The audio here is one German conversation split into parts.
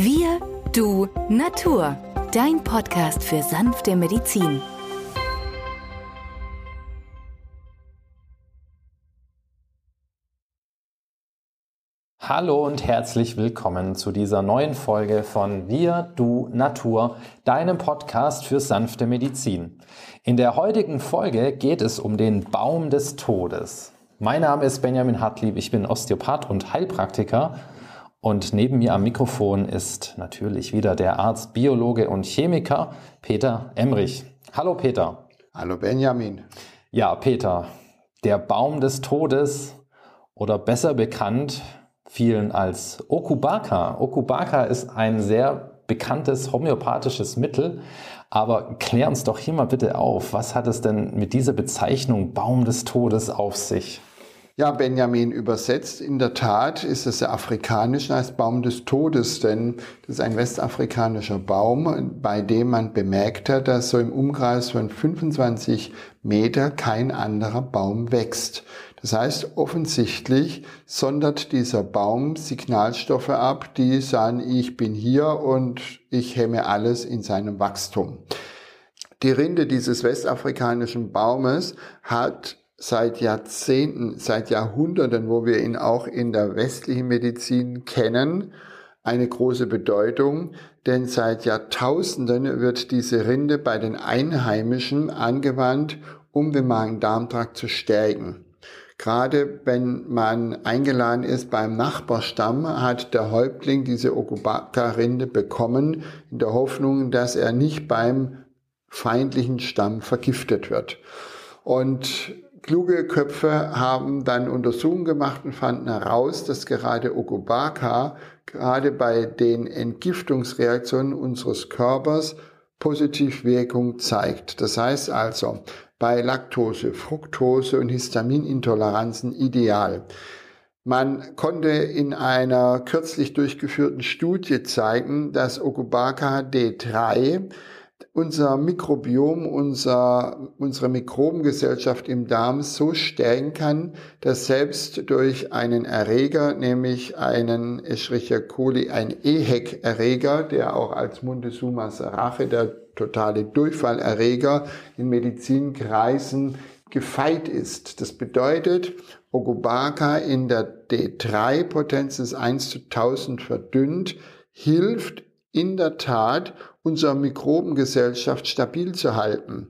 Wir, du, Natur. Dein Podcast für sanfte Medizin. Hallo und herzlich willkommen zu dieser neuen Folge von Wir, du, Natur, deinem Podcast für sanfte Medizin. In der heutigen Folge geht es um den Baum des Todes. Mein Name ist Benjamin Hartlieb, ich bin Osteopath und Heilpraktiker und neben mir am Mikrofon ist natürlich wieder der Arzt, Biologe und Chemiker Peter Emrich. Hallo Peter. Hallo Benjamin. Ja, Peter, der Baum des Todes oder besser bekannt vielen als Okubaka. Okubaka ist ein sehr bekanntes homöopathisches Mittel, aber klär uns doch hier mal bitte auf, was hat es denn mit dieser Bezeichnung Baum des Todes auf sich? Ja, Benjamin übersetzt. In der Tat ist es der afrikanisch als Baum des Todes, denn das ist ein westafrikanischer Baum, bei dem man bemerkt hat, dass so im Umkreis von 25 Meter kein anderer Baum wächst. Das heißt, offensichtlich sondert dieser Baum Signalstoffe ab, die sagen, ich bin hier und ich hemme alles in seinem Wachstum. Die Rinde dieses westafrikanischen Baumes hat seit Jahrzehnten, seit Jahrhunderten, wo wir ihn auch in der westlichen Medizin kennen, eine große Bedeutung, denn seit Jahrtausenden wird diese Rinde bei den Einheimischen angewandt, um den Magen-Darm-Trakt zu stärken. Gerade wenn man eingeladen ist beim Nachbarstamm, hat der Häuptling diese Okubaka-Rinde bekommen, in der Hoffnung, dass er nicht beim feindlichen Stamm vergiftet wird. Und Kluge Köpfe haben dann Untersuchungen gemacht und fanden heraus, dass gerade Okubaka gerade bei den Entgiftungsreaktionen unseres Körpers positiv Wirkung zeigt. Das heißt also, bei Laktose, Fructose und Histaminintoleranzen ideal. Man konnte in einer kürzlich durchgeführten Studie zeigen, dass Okubaka D3 unser Mikrobiom, unser, unsere Mikrobengesellschaft im Darm so stärken kann, dass selbst durch einen Erreger, nämlich einen Escherichia coli, ein EHEC-Erreger, der auch als Montezuma Rache, der totale Durchfallerreger in Medizinkreisen gefeit ist. Das bedeutet, Ogobaka in der D3-Potenz des 1 zu 1000 verdünnt, hilft in der Tat, unsere Mikrobengesellschaft stabil zu halten.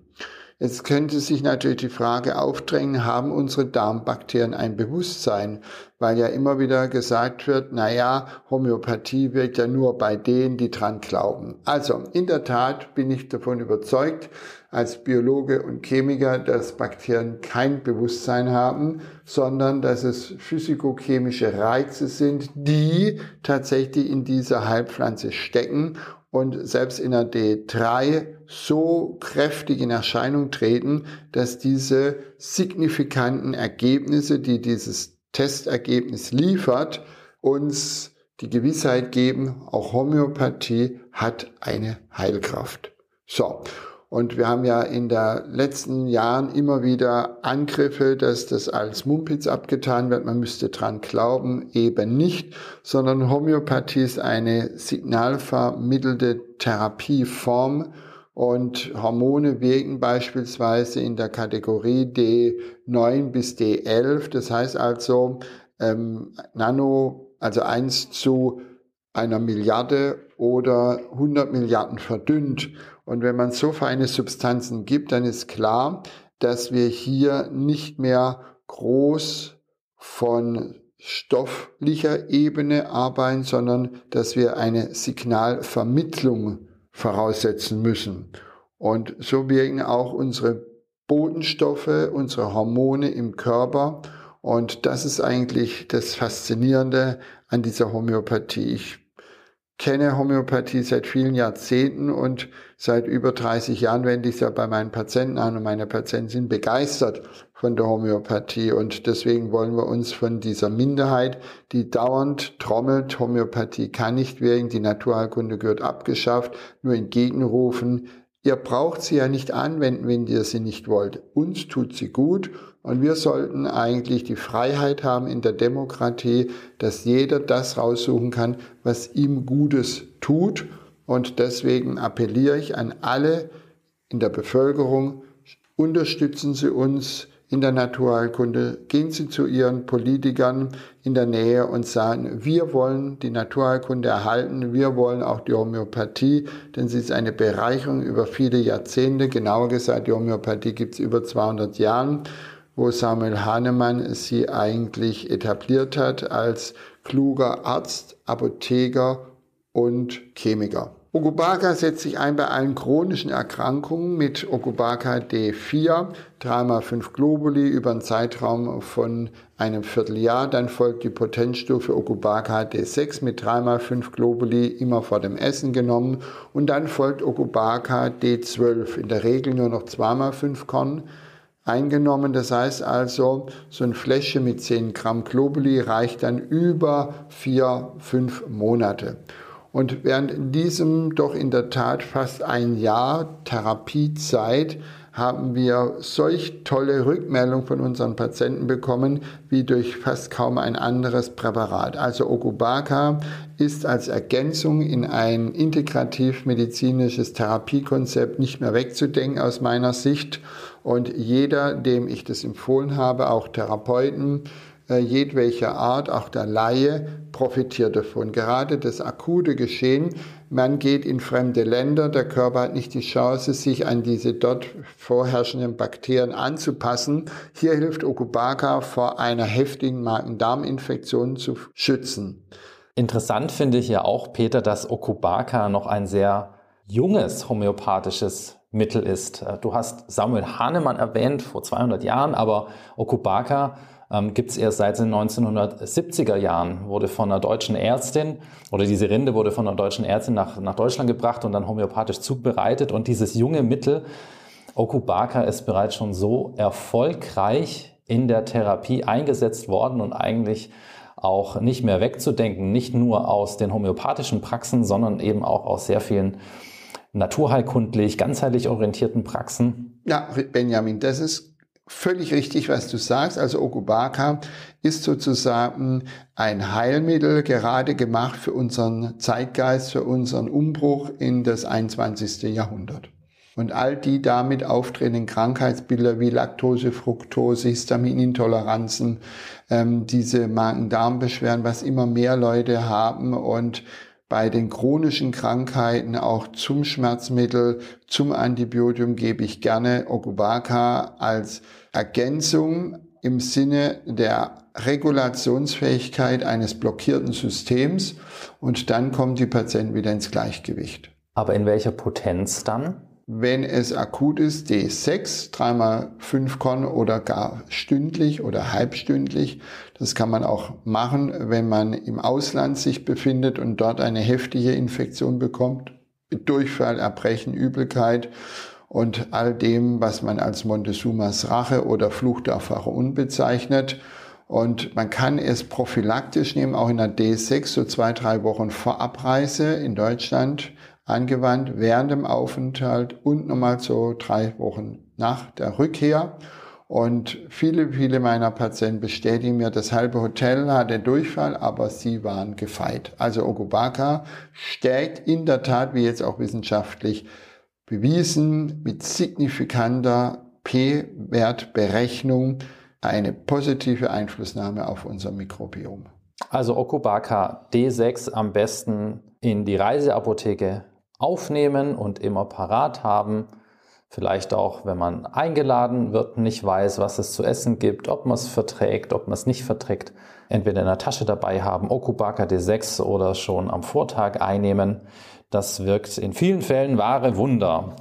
Jetzt könnte sich natürlich die Frage aufdrängen, haben unsere Darmbakterien ein Bewusstsein? Weil ja immer wieder gesagt wird, na ja, Homöopathie wirkt ja nur bei denen, die dran glauben. Also, in der Tat bin ich davon überzeugt, als Biologe und Chemiker, dass Bakterien kein Bewusstsein haben, sondern dass es physikochemische Reize sind, die tatsächlich in dieser Heilpflanze stecken und selbst in der D3 so kräftig in Erscheinung treten, dass diese signifikanten Ergebnisse, die dieses Testergebnis liefert, uns die Gewissheit geben, auch Homöopathie hat eine Heilkraft. So. Und wir haben ja in den letzten Jahren immer wieder Angriffe, dass das als Mumpitz abgetan wird. Man müsste dran glauben, eben nicht, sondern Homöopathie ist eine signalvermittelte Therapieform und Hormone wirken beispielsweise in der Kategorie D9 bis D11. Das heißt also ähm, Nano, also eins zu einer Milliarde oder 100 Milliarden verdünnt. Und wenn man so feine Substanzen gibt, dann ist klar, dass wir hier nicht mehr groß von stofflicher Ebene arbeiten, sondern dass wir eine Signalvermittlung voraussetzen müssen. Und so wirken auch unsere Bodenstoffe, unsere Hormone im Körper. Und das ist eigentlich das Faszinierende an dieser Homöopathie. Ich kenne Homöopathie seit vielen Jahrzehnten und seit über 30 Jahren wende ich es ja bei meinen Patienten an und meine Patienten sind begeistert von der Homöopathie und deswegen wollen wir uns von dieser Minderheit, die dauernd trommelt, Homöopathie kann nicht wirken, die Naturheilkunde gehört abgeschafft, nur entgegenrufen, Ihr braucht sie ja nicht anwenden, wenn ihr sie nicht wollt. Uns tut sie gut und wir sollten eigentlich die Freiheit haben in der Demokratie, dass jeder das raussuchen kann, was ihm Gutes tut. Und deswegen appelliere ich an alle in der Bevölkerung, unterstützen Sie uns in der Naturheilkunde, gehen Sie zu Ihren Politikern in der Nähe und sagen, wir wollen die Naturheilkunde erhalten, wir wollen auch die Homöopathie, denn sie ist eine Bereicherung über viele Jahrzehnte, genauer gesagt, die Homöopathie gibt es über 200 Jahren wo Samuel Hahnemann sie eigentlich etabliert hat als kluger Arzt, Apotheker und Chemiker. Okubaka setzt sich ein bei allen chronischen Erkrankungen mit Okubaka D4, 3x5 Globuli über einen Zeitraum von einem Vierteljahr. Dann folgt die Potenzstufe Okubaka D6 mit 3x5 Globuli immer vor dem Essen genommen. Und dann folgt Okubaka D12, in der Regel nur noch 2x5 Korn eingenommen. Das heißt also, so ein Fläschchen mit 10 Gramm Globuli reicht dann über vier, fünf Monate. Und während in diesem doch in der Tat fast ein Jahr Therapiezeit haben wir solch tolle Rückmeldungen von unseren Patienten bekommen wie durch fast kaum ein anderes Präparat. Also Okubaka ist als Ergänzung in ein integrativ-medizinisches Therapiekonzept nicht mehr wegzudenken aus meiner Sicht. Und jeder, dem ich das empfohlen habe, auch Therapeuten, jedwelcher Art, auch der Laie, profitiert davon. Gerade das akute Geschehen, man geht in fremde Länder, der Körper hat nicht die Chance, sich an diese dort vorherrschenden Bakterien anzupassen. Hier hilft Okubaka vor einer heftigen Magen-Darm-Infektion zu schützen. Interessant finde ich ja auch, Peter, dass Okubaka noch ein sehr junges homöopathisches Mittel ist. Äh, du hast Samuel Hahnemann erwähnt vor 200 Jahren, aber Okubaka ähm, gibt es erst seit den 1970er Jahren, wurde von einer deutschen Ärztin oder diese Rinde wurde von einer deutschen Ärztin nach, nach Deutschland gebracht und dann homöopathisch zubereitet. Und dieses junge Mittel, Okubaka, ist bereits schon so erfolgreich in der Therapie eingesetzt worden und eigentlich auch nicht mehr wegzudenken, nicht nur aus den homöopathischen Praxen, sondern eben auch aus sehr vielen naturheilkundlich, ganzheitlich orientierten Praxen. Ja, Benjamin, das ist völlig richtig, was du sagst. Also Okubaka ist sozusagen ein Heilmittel, gerade gemacht für unseren Zeitgeist, für unseren Umbruch in das 21. Jahrhundert. Und all die damit auftretenden Krankheitsbilder wie Laktose, Fructose, Histaminintoleranzen, ähm, diese Magen-Darm-Beschwerden, was immer mehr Leute haben und bei den chronischen Krankheiten auch zum Schmerzmittel, zum Antibiotikum gebe ich gerne Okubaka als Ergänzung im Sinne der Regulationsfähigkeit eines blockierten Systems und dann kommen die Patienten wieder ins Gleichgewicht. Aber in welcher Potenz dann? Wenn es akut ist, D6, dreimal fünf Korn oder gar stündlich oder halbstündlich. Das kann man auch machen, wenn man im Ausland sich befindet und dort eine heftige Infektion bekommt. Durchfall, Erbrechen, Übelkeit und all dem, was man als Montezumas Rache oder Fluch der Pharaon bezeichnet. Und man kann es prophylaktisch nehmen, auch in der D6, so zwei, drei Wochen vor Abreise in Deutschland angewandt während dem Aufenthalt und nochmal so drei Wochen nach der Rückkehr. Und viele, viele meiner Patienten bestätigen mir, das halbe Hotel hatte Durchfall, aber sie waren gefeit. Also Okubaka stärkt in der Tat, wie jetzt auch wissenschaftlich bewiesen, mit signifikanter P-Wertberechnung eine positive Einflussnahme auf unser Mikrobiom. Also Okubaka D6 am besten in die Reiseapotheke aufnehmen und immer parat haben. Vielleicht auch, wenn man eingeladen wird, nicht weiß, was es zu essen gibt, ob man es verträgt, ob man es nicht verträgt. Entweder in der Tasche dabei haben, Okubaka D6 oder schon am Vortag einnehmen. Das wirkt in vielen Fällen wahre Wunder.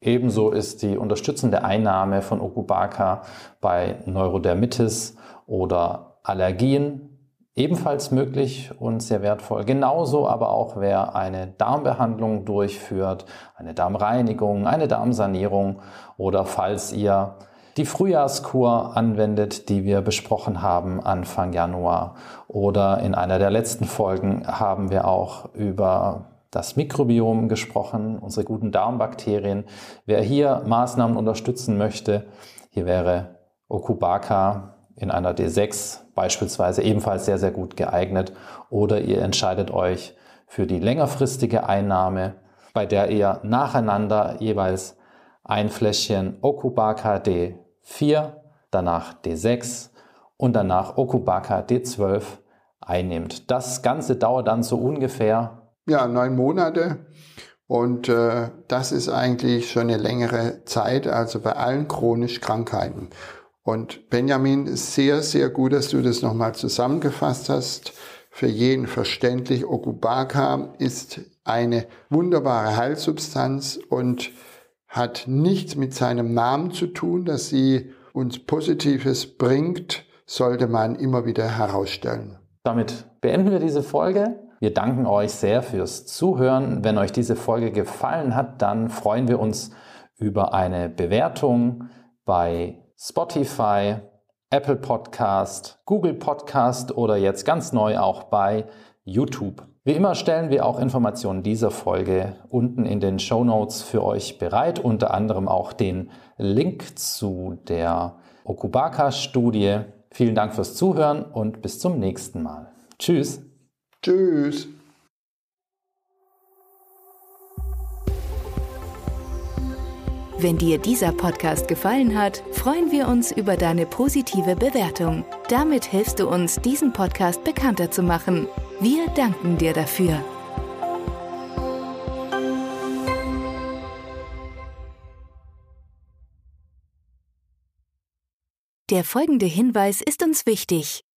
Ebenso ist die unterstützende Einnahme von Okubaka bei Neurodermitis oder Allergien ebenfalls möglich und sehr wertvoll. Genauso aber auch, wer eine Darmbehandlung durchführt, eine Darmreinigung, eine Darmsanierung oder falls ihr die Frühjahrskur anwendet, die wir besprochen haben Anfang Januar. Oder in einer der letzten Folgen haben wir auch über das Mikrobiom gesprochen, unsere guten Darmbakterien. Wer hier Maßnahmen unterstützen möchte, hier wäre Okubaka in einer D6 beispielsweise ebenfalls sehr, sehr gut geeignet. Oder ihr entscheidet euch für die längerfristige Einnahme, bei der ihr nacheinander jeweils ein Fläschchen Okubaka D4, danach D6 und danach Okubaka D12 einnimmt. Das Ganze dauert dann so ungefähr. Ja, neun Monate. Und äh, das ist eigentlich schon eine längere Zeit, also bei allen chronischen Krankheiten. Und Benjamin, sehr, sehr gut, dass du das nochmal zusammengefasst hast. Für jeden verständlich, Okubaka ist eine wunderbare Heilsubstanz und hat nichts mit seinem Namen zu tun, dass sie uns Positives bringt, sollte man immer wieder herausstellen. Damit beenden wir diese Folge. Wir danken euch sehr fürs Zuhören. Wenn euch diese Folge gefallen hat, dann freuen wir uns über eine Bewertung bei Spotify, Apple Podcast, Google Podcast oder jetzt ganz neu auch bei YouTube. Wie immer stellen wir auch Informationen dieser Folge unten in den Show Notes für euch bereit, unter anderem auch den Link zu der Okubaka-Studie. Vielen Dank fürs Zuhören und bis zum nächsten Mal. Tschüss. Tschüss. Wenn dir dieser Podcast gefallen hat, freuen wir uns über deine positive Bewertung. Damit hilfst du uns, diesen Podcast bekannter zu machen. Wir danken dir dafür. Der folgende Hinweis ist uns wichtig.